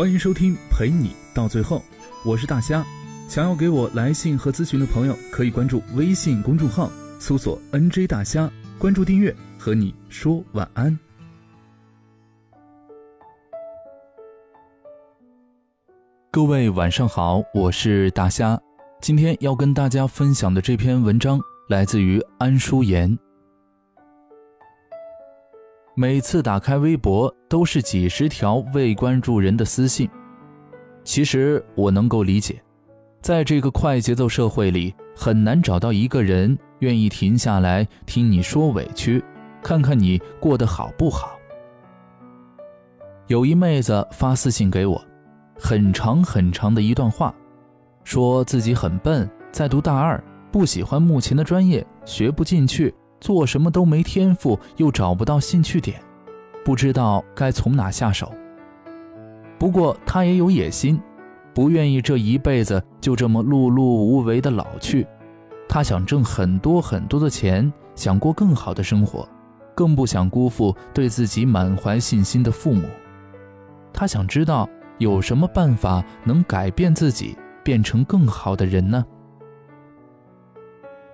欢迎收听陪你到最后，我是大虾。想要给我来信和咨询的朋友，可以关注微信公众号，搜索 “nj 大虾”，关注订阅，和你说晚安。各位晚上好，我是大虾。今天要跟大家分享的这篇文章来自于安淑妍。每次打开微博，都是几十条未关注人的私信。其实我能够理解，在这个快节奏社会里，很难找到一个人愿意停下来听你说委屈，看看你过得好不好。有一妹子发私信给我。很长很长的一段话，说自己很笨，在读大二，不喜欢目前的专业，学不进去，做什么都没天赋，又找不到兴趣点，不知道该从哪下手。不过他也有野心，不愿意这一辈子就这么碌碌无为的老去，他想挣很多很多的钱，想过更好的生活，更不想辜负对自己满怀信心的父母。他想知道。有什么办法能改变自己，变成更好的人呢？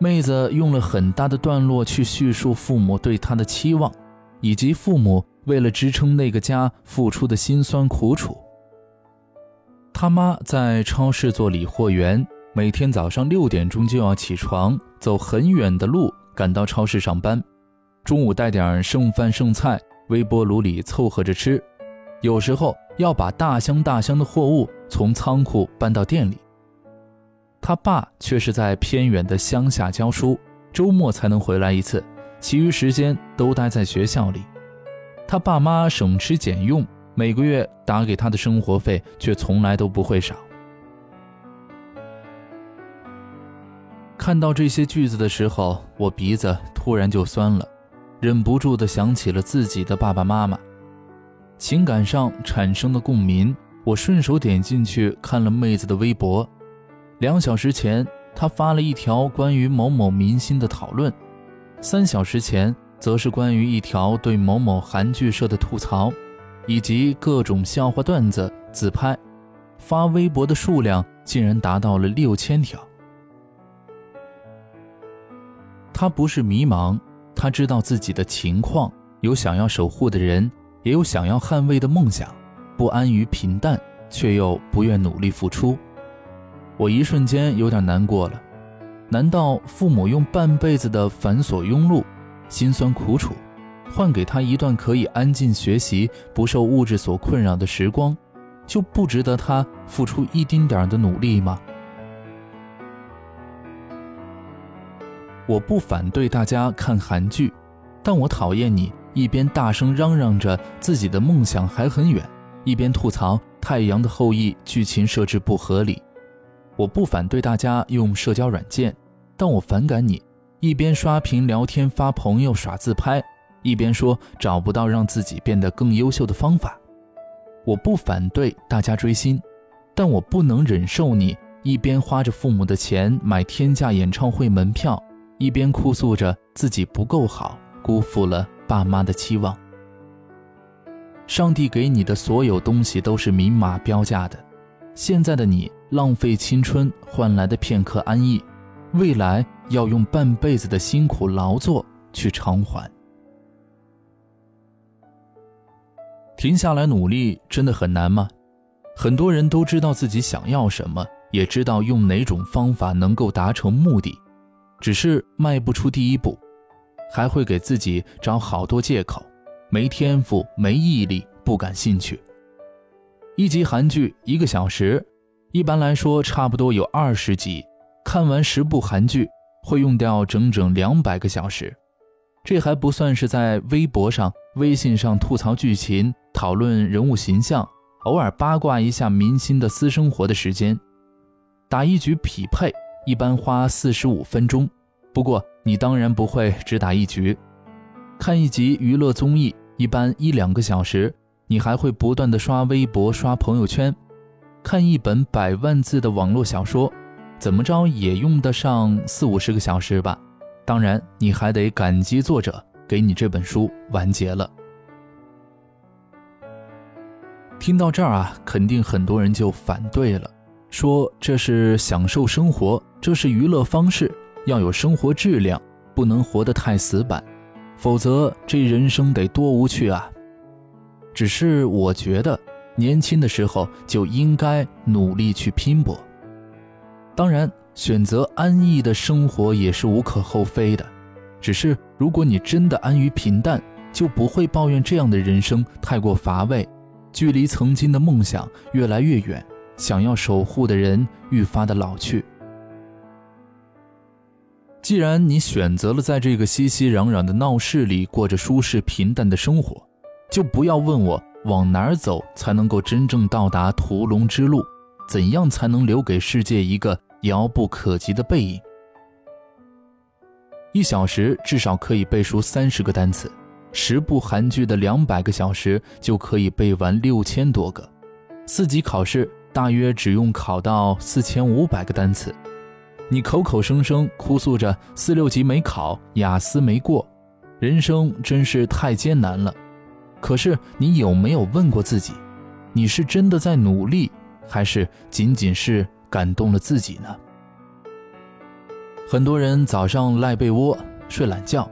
妹子用了很大的段落去叙述父母对她的期望，以及父母为了支撑那个家付出的辛酸苦楚。他妈在超市做理货员，每天早上六点钟就要起床，走很远的路赶到超市上班，中午带点剩饭剩菜，微波炉里凑合着吃。有时候要把大箱大箱的货物从仓库搬到店里。他爸却是在偏远的乡下教书，周末才能回来一次，其余时间都待在学校里。他爸妈省吃俭用，每个月打给他的生活费却从来都不会少。看到这些句子的时候，我鼻子突然就酸了，忍不住的想起了自己的爸爸妈妈。情感上产生的共鸣，我顺手点进去看了妹子的微博。两小时前，他发了一条关于某某明星的讨论；三小时前，则是关于一条对某某韩剧社的吐槽，以及各种笑话段子、自拍。发微博的数量竟然达到了六千条。他不是迷茫，他知道自己的情况，有想要守护的人。也有想要捍卫的梦想，不安于平淡，却又不愿努力付出。我一瞬间有点难过了。难道父母用半辈子的繁琐庸碌、辛酸苦楚，换给他一段可以安静学习、不受物质所困扰的时光，就不值得他付出一丁点的努力吗？我不反对大家看韩剧，但我讨厌你。一边大声嚷嚷着自己的梦想还很远，一边吐槽《太阳的后裔》剧情设置不合理。我不反对大家用社交软件，但我反感你一边刷屏聊天、发朋友、耍自拍，一边说找不到让自己变得更优秀的方法。我不反对大家追星，但我不能忍受你一边花着父母的钱买天价演唱会门票，一边哭诉着自己不够好，辜负了。爸妈的期望，上帝给你的所有东西都是明码标价的。现在的你浪费青春换来的片刻安逸，未来要用半辈子的辛苦劳作去偿还。停下来努力真的很难吗？很多人都知道自己想要什么，也知道用哪种方法能够达成目的，只是迈不出第一步。还会给自己找好多借口，没天赋、没毅力、不感兴趣。一集韩剧一个小时，一般来说差不多有二十集，看完十部韩剧会用掉整整两百个小时。这还不算是在微博上、微信上吐槽剧情、讨论人物形象，偶尔八卦一下明星的私生活的时间。打一局匹配一般花四十五分钟，不过。你当然不会只打一局，看一集娱乐综艺一般一两个小时，你还会不断的刷微博、刷朋友圈，看一本百万字的网络小说，怎么着也用得上四五十个小时吧。当然，你还得感激作者给你这本书完结了。听到这儿啊，肯定很多人就反对了，说这是享受生活，这是娱乐方式，要有生活质量，不能活得太死板，否则这人生得多无趣啊！只是我觉得，年轻的时候就应该努力去拼搏。当然，选择安逸的生活也是无可厚非的，只是如果你真的安于平淡，就不会抱怨这样的人生太过乏味。距离曾经的梦想越来越远，想要守护的人愈发的老去。既然你选择了在这个熙熙攘攘的闹市里过着舒适平淡的生活，就不要问我往哪儿走才能够真正到达屠龙之路，怎样才能留给世界一个遥不可及的背影。一小时至少可以背熟三十个单词。十部韩剧的两百个小时就可以背完六千多个，四级考试大约只用考到四千五百个单词。你口口声声哭诉着四六级没考，雅思没过，人生真是太艰难了。可是你有没有问过自己，你是真的在努力，还是仅仅是感动了自己呢？很多人早上赖被窝睡懒觉。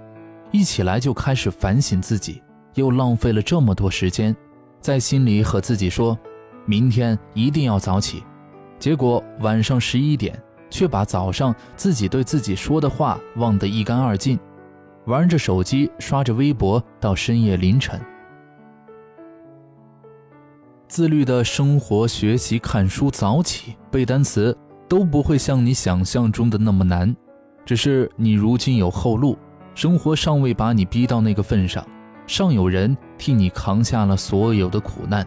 一起来就开始反省自己，又浪费了这么多时间，在心里和自己说，明天一定要早起。结果晚上十一点，却把早上自己对自己说的话忘得一干二净，玩着手机，刷着微博到深夜凌晨。自律的生活、学习、看书、早起、背单词，都不会像你想象中的那么难，只是你如今有后路。生活尚未把你逼到那个份上，尚有人替你扛下了所有的苦难。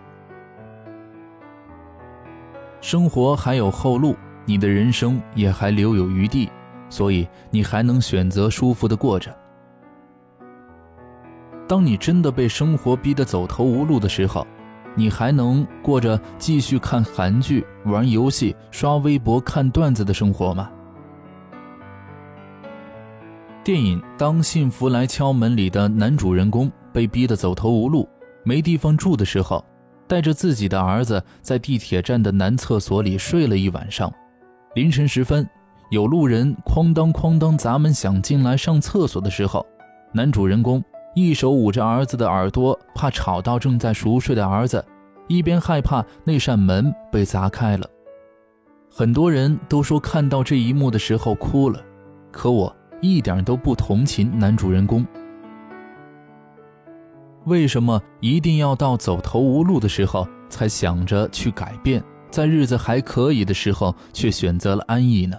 生活还有后路，你的人生也还留有余地，所以你还能选择舒服的过着。当你真的被生活逼得走投无路的时候，你还能过着继续看韩剧、玩游戏、刷微博、看段子的生活吗？电影《当幸福来敲门》里的男主人公被逼得走投无路、没地方住的时候，带着自己的儿子在地铁站的男厕所里睡了一晚上。凌晨时分，有路人哐当哐当砸门想进来上厕所的时候，男主人公一手捂着儿子的耳朵，怕吵到正在熟睡的儿子，一边害怕那扇门被砸开了。很多人都说看到这一幕的时候哭了，可我。一点都不同情男主人公，为什么一定要到走投无路的时候才想着去改变，在日子还可以的时候却选择了安逸呢？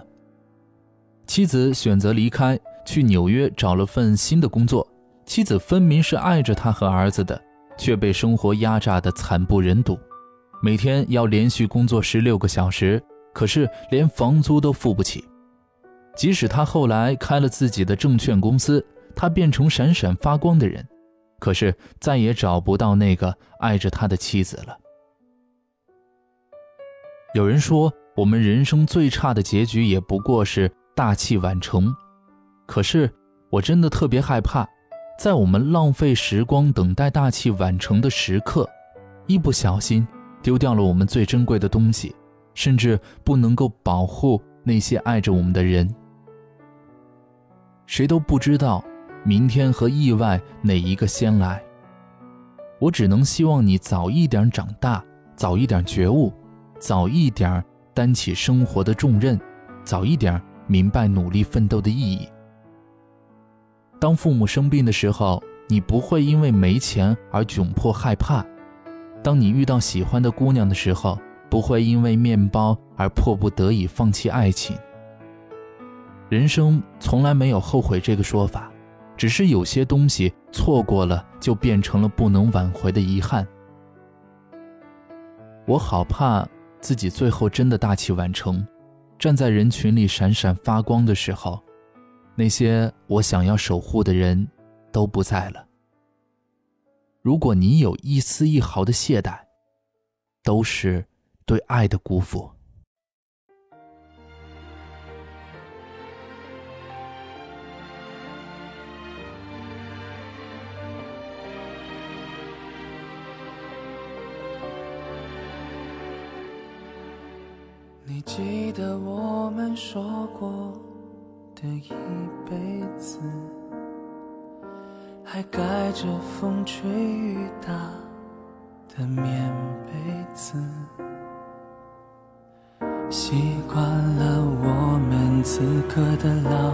妻子选择离开，去纽约找了份新的工作。妻子分明是爱着他和儿子的，却被生活压榨得惨不忍睹，每天要连续工作十六个小时，可是连房租都付不起。即使他后来开了自己的证券公司，他变成闪闪发光的人，可是再也找不到那个爱着他的妻子了。有人说，我们人生最差的结局也不过是大器晚成。可是，我真的特别害怕，在我们浪费时光等待大器晚成的时刻，一不小心丢掉了我们最珍贵的东西，甚至不能够保护那些爱着我们的人。谁都不知道明天和意外哪一个先来。我只能希望你早一点长大，早一点觉悟，早一点担起生活的重任，早一点明白努力奋斗的意义。当父母生病的时候，你不会因为没钱而窘迫害怕；当你遇到喜欢的姑娘的时候，不会因为面包而迫不得已放弃爱情。人生从来没有后悔这个说法，只是有些东西错过了，就变成了不能挽回的遗憾。我好怕自己最后真的大器晚成，站在人群里闪闪发光的时候，那些我想要守护的人都不在了。如果你有一丝一毫的懈怠，都是对爱的辜负。你记得我们说过。的一辈子，还盖着风吹雨打的棉被子，习惯了我们此刻的老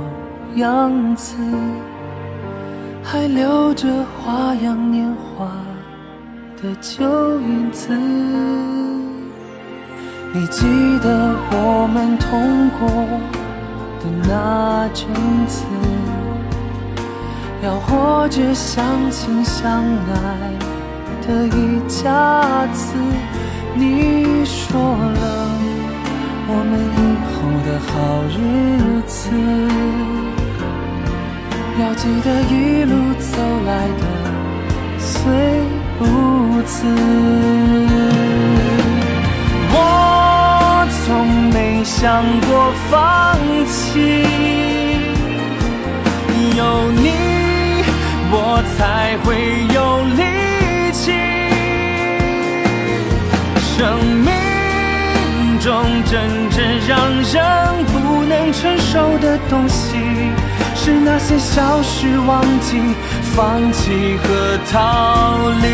样子，还留着花样年华的旧影子。你记得我们痛过的那阵子，要活着相亲相爱的一家子。你说了我们以后的好日子，要记得一路走来的虽不辞。想过放弃，有你我才会有力气。生命中真正让人不能承受的东西，是那些消失、忘记、放弃和逃离。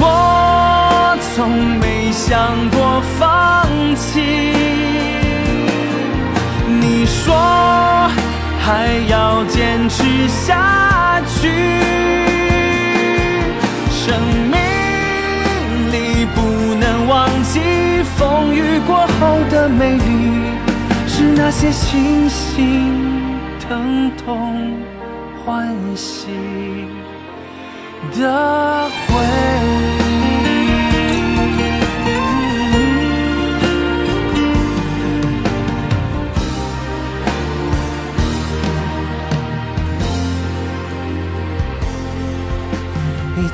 我从没想过放弃，你说还要坚持下去。生命里不能忘记风雨过后的美丽，是那些星星疼痛欢喜。的回忆。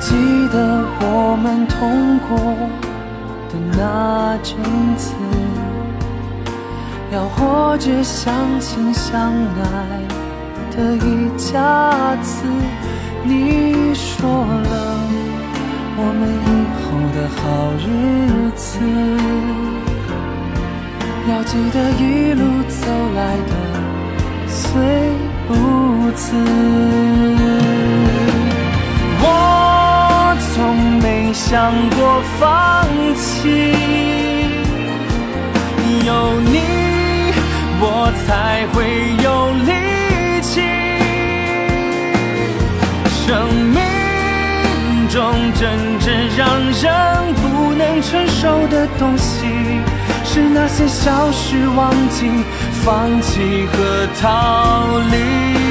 记得我们痛过的那阵子，要活着相亲相爱的一家子。你说了我们以后的好日子，要记得一路走来的虽不辞。我想过放弃，有你我才会有力气。生命中真正让人不能承受的东西，是那些消失、忘记、放弃和逃离。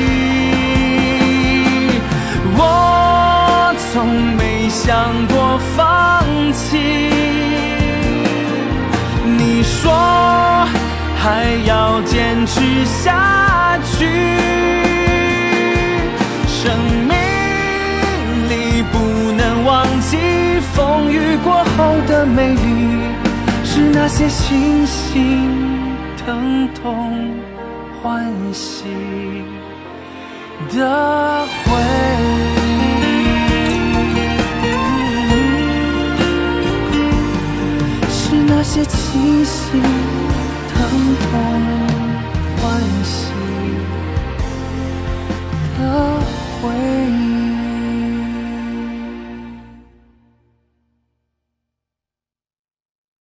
下去。生命里。不能忘记风雨过后的美丽，是那些星星疼痛欢喜的回忆，是那些清醒。疼痛的回